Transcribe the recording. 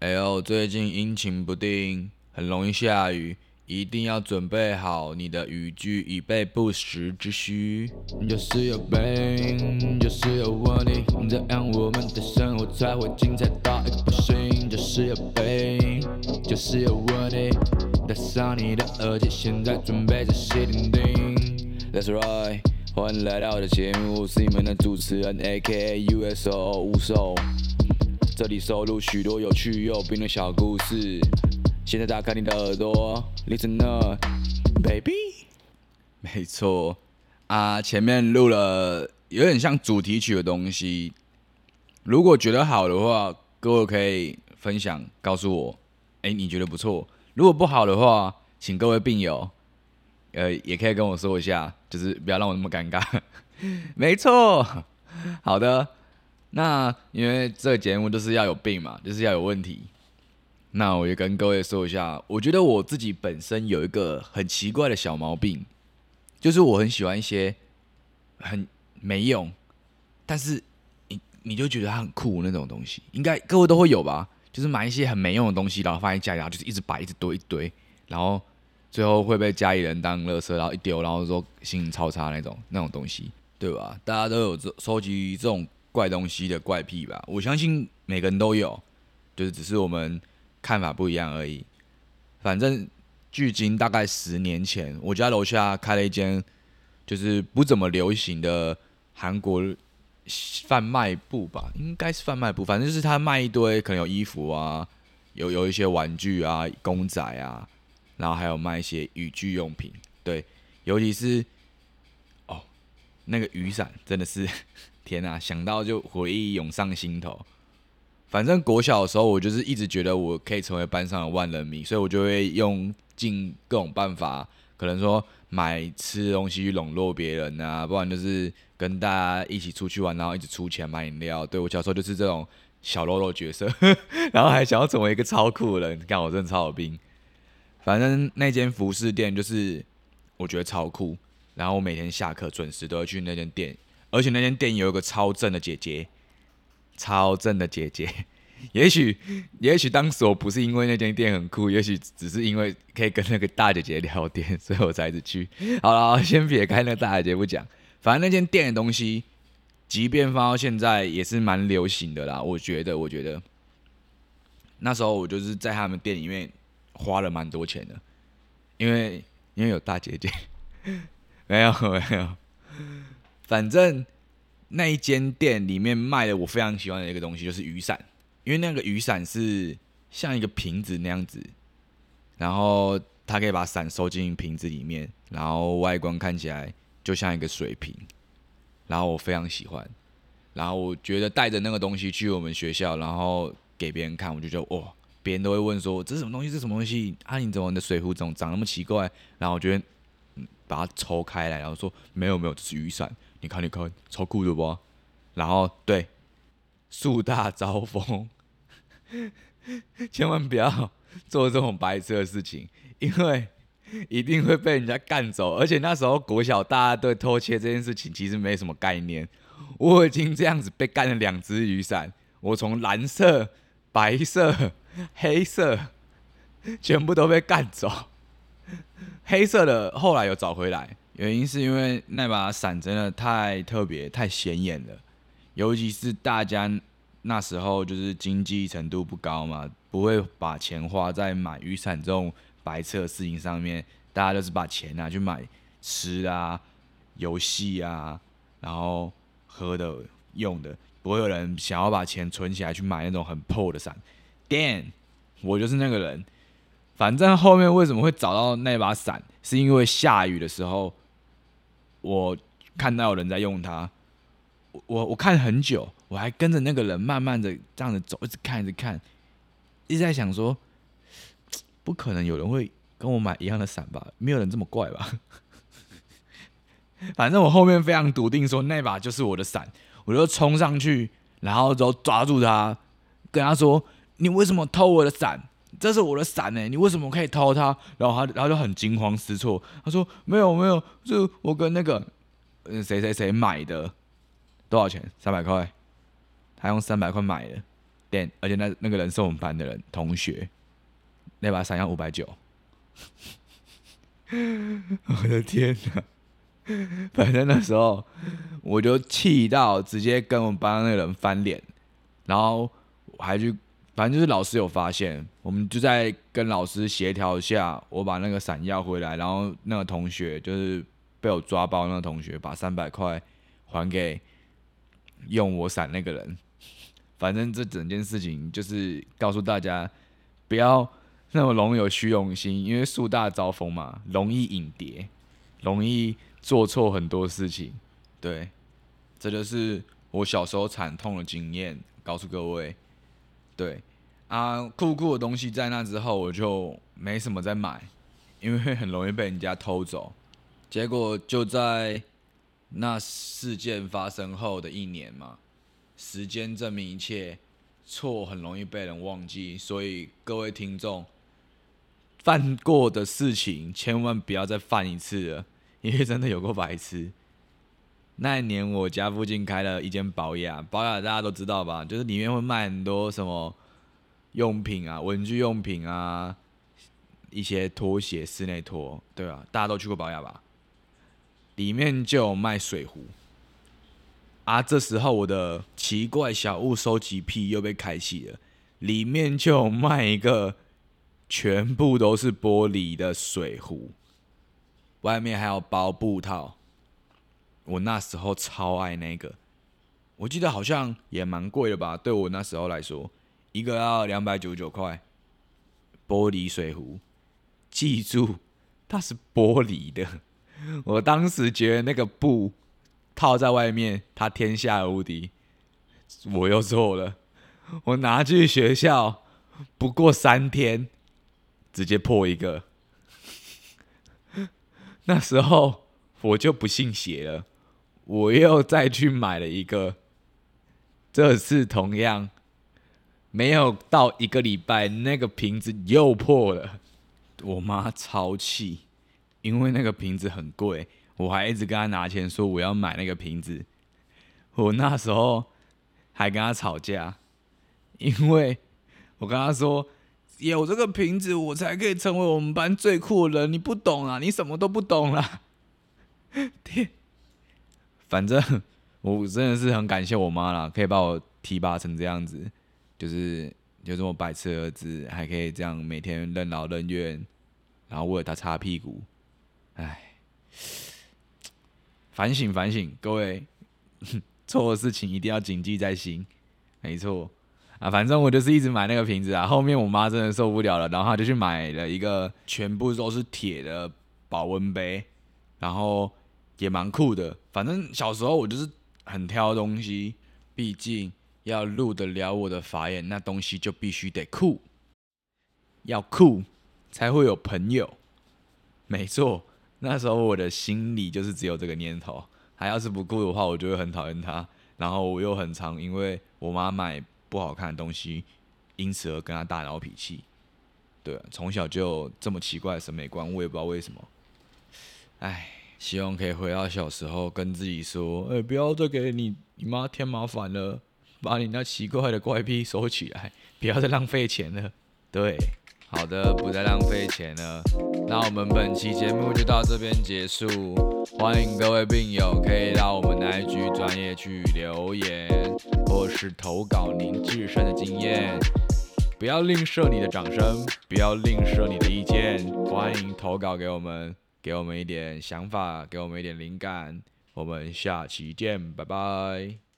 哎呦，最近阴晴不定，很容易下雨，一定要准备好你的雨具，以备不时之需。就是有病，就是有问题，这样我们的生活才会精彩到一个不行。就是有病，就是有问题，戴上你的耳机，现在准备着谢叮叮。That's right，欢迎来到我的节目，我是你们的主持人，A.K.A. USO 无手。这里收录许多有趣又有病的小故事。现在打开你的耳朵，Listen up，baby。没错啊，前面录了有点像主题曲的东西。如果觉得好的话，各位可以分享告诉我。哎，你觉得不错？如果不好的话，请各位病友，呃，也可以跟我说一下，就是不要让我那么尴尬。没错，好的。那因为这个节目就是要有病嘛，就是要有问题。那我也跟各位说一下，我觉得我自己本身有一个很奇怪的小毛病，就是我很喜欢一些很没用，但是你你就觉得它很酷那种东西，应该各位都会有吧？就是买一些很没用的东西，然后放在家里，然后就是一直摆，一直堆一堆，然后最后会被家里人当垃圾，然后一丢，然后说心情超差那种那种东西，对吧？大家都有这收集这种。怪东西的怪癖吧，我相信每个人都有，就是只是我们看法不一样而已。反正距今大概十年前，我家楼下开了一间就是不怎么流行的韩国贩卖部吧，应该是贩卖部，反正就是他卖一堆可能有衣服啊，有有一些玩具啊、公仔啊，然后还有卖一些雨具用品。对，尤其是哦，那个雨伞真的是。天呐，想到就回忆涌上心头。反正国小的时候，我就是一直觉得我可以成为班上的万人迷，所以我就会用尽各种办法，可能说买吃的东西去笼络别人啊，不然就是跟大家一起出去玩，然后一直出钱买饮料。对我小时候就是这种小喽啰角色，然后还想要成为一个超酷的人，你看我真的超有病。反正那间服饰店就是我觉得超酷，然后我每天下课准时都要去那间店。而且那间店有一个超正的姐姐，超正的姐姐。也许，也许当时我不是因为那间店很酷，也许只是因为可以跟那个大姐姐聊天，所以我才一直去。好了，先撇开那大姐姐不讲，反正那间店的东西，即便放到现在也是蛮流行的啦。我觉得，我觉得那时候我就是在他们店里面花了蛮多钱的，因为因为有大姐姐，没 有没有。反正那一间店里面卖的我非常喜欢的一个东西就是雨伞，因为那个雨伞是像一个瓶子那样子，然后它可以把伞收进瓶子里面，然后外观看起来就像一个水瓶，然后我非常喜欢，然后我觉得带着那个东西去我们学校，然后给别人看，我就觉得哇，别人都会问说这是什么东西？这是什么东西？啊，你怎么你的水壶怎么长那么奇怪？然后我觉得把它抽开来，然后说没有没有，这是雨伞。你看，你看，超酷的不？然后对，树大招风，千万不要做这种白痴的事情，因为一定会被人家干走。而且那时候国小大家对偷窃这件事情其实没什么概念。我已经这样子被干了两只雨伞，我从蓝色、白色、黑色全部都被干走，黑色的后来有找回来。原因是因为那把伞真的太特别、太显眼了，尤其是大家那时候就是经济程度不高嘛，不会把钱花在买雨伞这种白色的事情上面，大家都是把钱拿去买吃啊、游戏啊，然后喝的、用的，不会有人想要把钱存起来去买那种很破的伞。Dan，我就是那个人。反正后面为什么会找到那把伞，是因为下雨的时候。我看到有人在用它，我我看很久，我还跟着那个人慢慢的这样子走，一直看，一直看，一直在想说，不可能有人会跟我买一样的伞吧？没有人这么怪吧？反正我后面非常笃定说那把就是我的伞，我就冲上去，然后就抓住他，跟他说：“你为什么偷我的伞？这是我的伞呢，你为什么可以偷它？”然后他然后就很惊慌失措，他说：“没有没有，就我跟那个谁谁谁买的，多少钱？三百块，他用三百块买的，电，而且那那个人是我们班的人同学，那把伞要五百九，我的天哪！反正那时候我就气到直接跟我们班那个人翻脸，然后还去，反正就是老师有发现，我们就在跟老师协调下，我把那个伞要回来，然后那个同学就是被我抓包那个同学，把三百块还给用我伞那个人。反正这整件事情就是告诉大家，不要那么容易有虚荣心，因为树大招风嘛，容易引蝶，容易做错很多事情。对，这就是我小时候惨痛的经验，告诉各位。对啊，酷酷的东西在那之后我就没什么再买，因为很容易被人家偷走。结果就在那事件发生后的一年嘛。时间证明一切，错很容易被人忘记，所以各位听众，犯过的事情千万不要再犯一次了，因为真的有过白痴。那一年我家附近开了一间保雅，保雅大家都知道吧？就是里面会卖很多什么用品啊、文具用品啊，一些拖鞋、室内拖，对吧？大家都去过保雅吧？里面就有卖水壶。啊！这时候我的奇怪小物收集癖又被开启了，里面就卖一个全部都是玻璃的水壶，外面还有包布套。我那时候超爱那个，我记得好像也蛮贵的吧？对我那时候来说，一个要两百九十九块。玻璃水壶，记住它是玻璃的。我当时觉得那个布。套在外面，它天下无敌。我又错了，我拿去学校，不过三天，直接破一个。那时候我就不信邪了，我又再去买了一个。这次同样没有到一个礼拜，那个瓶子又破了。我妈超气，因为那个瓶子很贵。我还一直跟她拿钱，说我要买那个瓶子。我那时候还跟她吵架，因为我跟她说有这个瓶子，我才可以成为我们班最酷的人。你不懂啊，你什么都不懂啦。天，反正我真的是很感谢我妈啦，可以把我提拔成这样子，就是就这么白痴儿子，还可以这样每天任劳任怨，然后为了他擦屁股，唉。反省反省，各位 错的事情一定要谨记在心。没错啊，反正我就是一直买那个瓶子啊。后面我妈真的受不了了，然后她就去买了一个全部都是铁的保温杯，然后也蛮酷的。反正小时候我就是很挑东西，毕竟要入得了我的法眼，那东西就必须得酷，要酷才会有朋友。没错。那时候我的心里就是只有这个念头，他要是不酷的话，我就会很讨厌他。然后我又很常因为我妈买不好看的东西，因此而跟他大闹脾气。对，从小就这么奇怪的审美观，我也不知道为什么。哎，希望可以回到小时候，跟自己说：“哎，不要再给你你妈添麻烦了，把你那奇怪的怪癖收起来，不要再浪费钱了。”对。好的，不再浪费钱了。那我们本期节目就到这边结束。欢迎各位病友可以到我们的 IG 专业去留言，或是投稿您自身的经验。不要吝啬你的掌声，不要吝啬你的意见。欢迎投稿给我们，给我们一点想法，给我们一点灵感。我们下期见，拜拜。